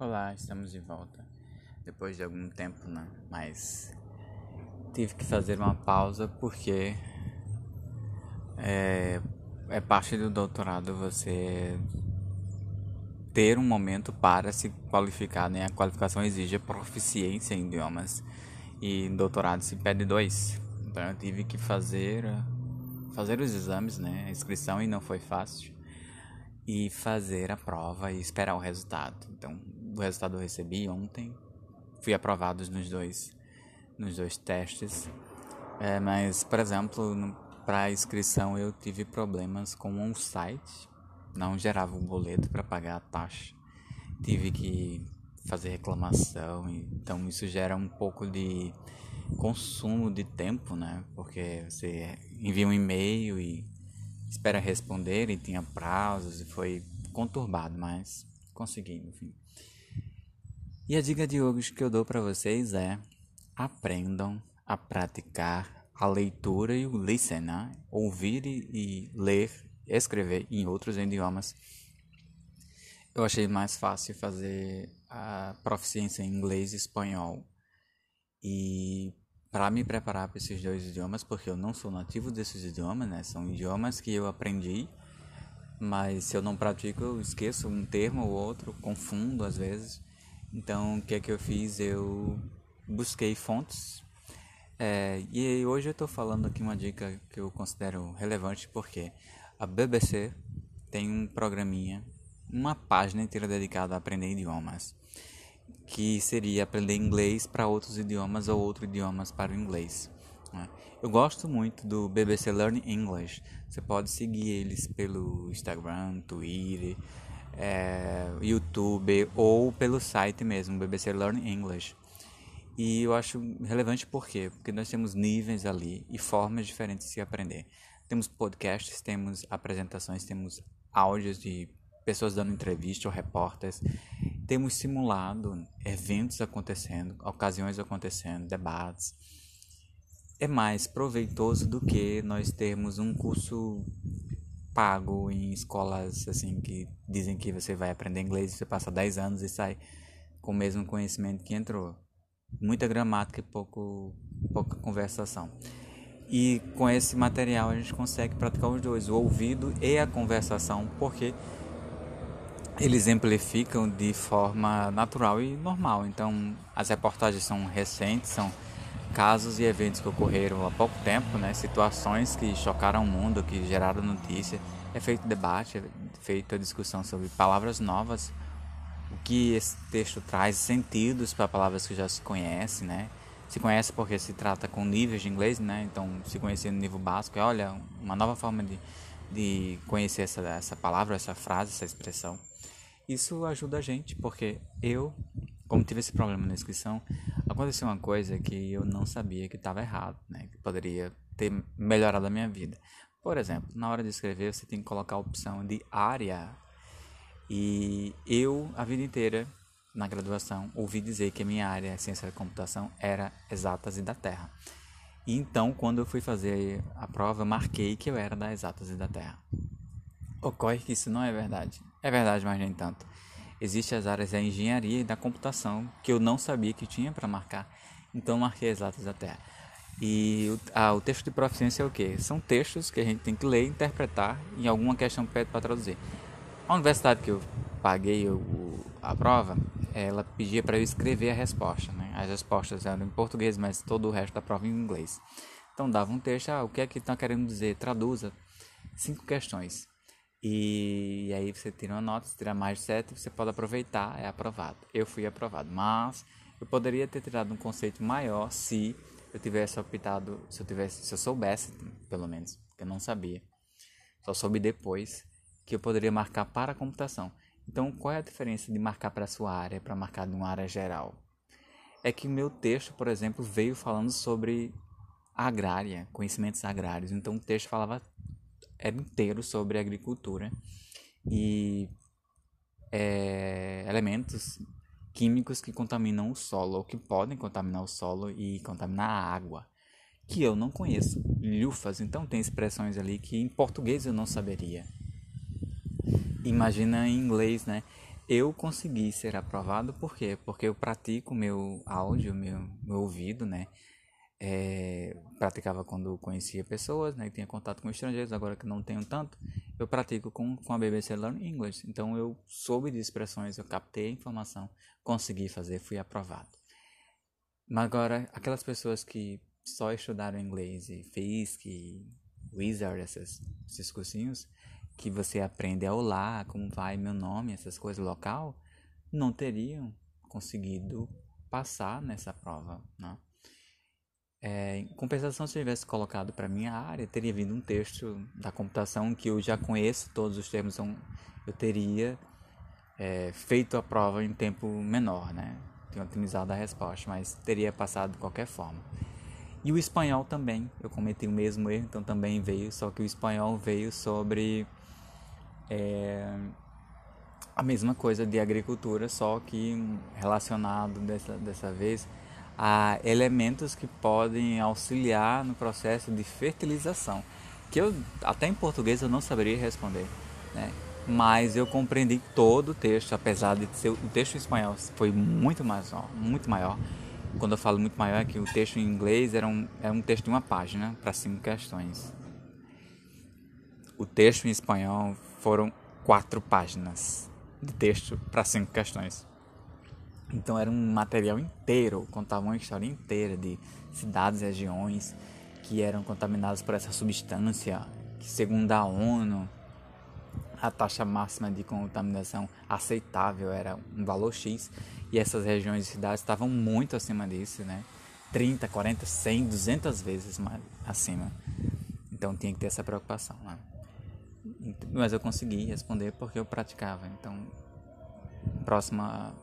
Olá, estamos de volta. Depois de algum tempo, né? Mas tive que fazer uma pausa porque é, é parte do doutorado você ter um momento para se qualificar, né? A qualificação exige proficiência em idiomas e doutorado se pede dois. Então eu tive que fazer fazer os exames, né? A inscrição e não foi fácil e fazer a prova e esperar o resultado. Então, o resultado eu recebi ontem. Fui aprovado nos dois nos dois testes. É, mas, por exemplo, para inscrição eu tive problemas com um site, não gerava um boleto para pagar a taxa. Tive que fazer reclamação, então isso gera um pouco de consumo de tempo, né? Porque você envia um e-mail e espera responder e tinha prazos e foi conturbado, mas consegui, enfim. E a dica de hoje que eu dou para vocês é: aprendam a praticar a leitura e o listening, né? ouvir e ler, escrever em outros idiomas. Eu achei mais fácil fazer a proficiência em inglês e espanhol e para me preparar para esses dois idiomas, porque eu não sou nativo desses idiomas, né? São idiomas que eu aprendi, mas se eu não pratico, eu esqueço um termo ou outro, confundo às vezes. Então, o que é que eu fiz? Eu busquei fontes. É, e hoje eu estou falando aqui uma dica que eu considero relevante, porque a BBC tem um programinha, uma página inteira dedicada a aprender idiomas que seria aprender inglês para outros idiomas ou outros idiomas para o inglês. Né? Eu gosto muito do BBC Learn English. Você pode seguir eles pelo Instagram, Twitter, é, YouTube ou pelo site mesmo, BBC Learn English. E eu acho relevante por quê? Porque nós temos níveis ali e formas diferentes de se aprender. Temos podcasts, temos apresentações, temos áudios de pessoas dando entrevista ou repórteres temos simulado eventos acontecendo, ocasiões acontecendo, debates. É mais proveitoso do que nós termos um curso pago em escolas assim que dizem que você vai aprender inglês, você passa 10 anos e sai com o mesmo conhecimento que entrou. Muita gramática e pouco, pouca conversação. E com esse material a gente consegue praticar os dois, o ouvido e a conversação, porque eles exemplificam de forma natural e normal. Então, as reportagens são recentes, são casos e eventos que ocorreram há pouco tempo, né? situações que chocaram o mundo, que geraram notícia. É feito debate, é feita discussão sobre palavras novas, o que esse texto traz, sentidos para palavras que já se conhecem, né? Se conhece porque se trata com níveis de inglês, né? Então, se conhecer no nível básico, é, olha, uma nova forma de, de conhecer essa, essa palavra, essa frase, essa expressão. Isso ajuda a gente, porque eu, como tive esse problema na inscrição, aconteceu uma coisa que eu não sabia que estava errado, né? Que poderia ter melhorado a minha vida. Por exemplo, na hora de escrever, você tem que colocar a opção de área. E eu, a vida inteira, na graduação, ouvi dizer que a minha área, ciência da computação, era exatas e da Terra. E então, quando eu fui fazer a prova, marquei que eu era da exatas e da Terra. Ocorre que isso não é verdade. É verdade, mas nem tanto. Existem as áreas da engenharia e da computação que eu não sabia que tinha para marcar. Então marquei exatas Terra. E ah, o texto de proficiência é o que? São textos que a gente tem que ler, interpretar e alguma questão pede para traduzir. A universidade que eu paguei o, a prova, ela pedia para eu escrever a resposta. Né? As respostas eram em português, mas todo o resto da prova em inglês. Então dava um texto, ah, o que é que estão querendo dizer? Traduza. Cinco questões. E aí você tira uma nota, se tira mais de 7, você pode aproveitar, é aprovado. Eu fui aprovado, mas eu poderia ter tirado um conceito maior se eu tivesse optado, se eu tivesse, se eu soubesse, pelo menos, eu não sabia. Só soube depois que eu poderia marcar para a computação. Então, qual é a diferença de marcar para a sua área para marcar de uma área geral? É que o meu texto, por exemplo, veio falando sobre agrária, conhecimentos agrários. Então, o texto falava era inteiro sobre agricultura e é, elementos químicos que contaminam o solo ou que podem contaminar o solo e contaminar a água que eu não conheço lufas então tem expressões ali que em português eu não saberia imagina em inglês né eu consegui ser aprovado, por quê? Porque eu pratico meu áudio, meu, meu ouvido, né? É, praticava quando conhecia pessoas, né? Tinha contato com estrangeiros, agora que não tenho tanto, eu pratico com, com a BBC Learn English. Então eu soube de expressões, eu captei a informação, consegui fazer, fui aprovado. Mas agora, aquelas pessoas que só estudaram inglês e FISC, Wizard, esses, esses cursinhos, que você aprende a olá, como vai meu nome, essas coisas local, não teriam conseguido passar nessa prova, né? É, em compensação, se eu tivesse colocado para minha área, teria vindo um texto da computação que eu já conheço todos os termos, então eu teria é, feito a prova em tempo menor, né? Tenho otimizado a resposta, mas teria passado de qualquer forma. E o espanhol também, eu cometi o mesmo erro, então também veio, só que o espanhol veio sobre é, a mesma coisa de agricultura, só que relacionado dessa, dessa vez a elementos que podem auxiliar no processo de fertilização, que eu até em português eu não saberia responder, né? Mas eu compreendi todo o texto, apesar de ser o texto em espanhol foi muito maior, muito maior. Quando eu falo muito maior é que o texto em inglês era um, era um texto de uma página para cinco questões. O texto em espanhol foram quatro páginas de texto para cinco questões. Então era um material inteiro, contava uma história inteira de cidades regiões que eram contaminadas por essa substância, que segundo a ONU a taxa máxima de contaminação aceitável era um valor X e essas regiões e cidades estavam muito acima disso, né? 30, 40, 100, 200 vezes mais acima. Então tinha que ter essa preocupação, né? Mas eu consegui responder porque eu praticava. Então, próxima,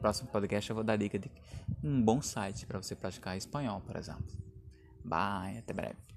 próximo podcast eu vou dar dica de um bom site para você praticar espanhol, por exemplo. Bye, até breve.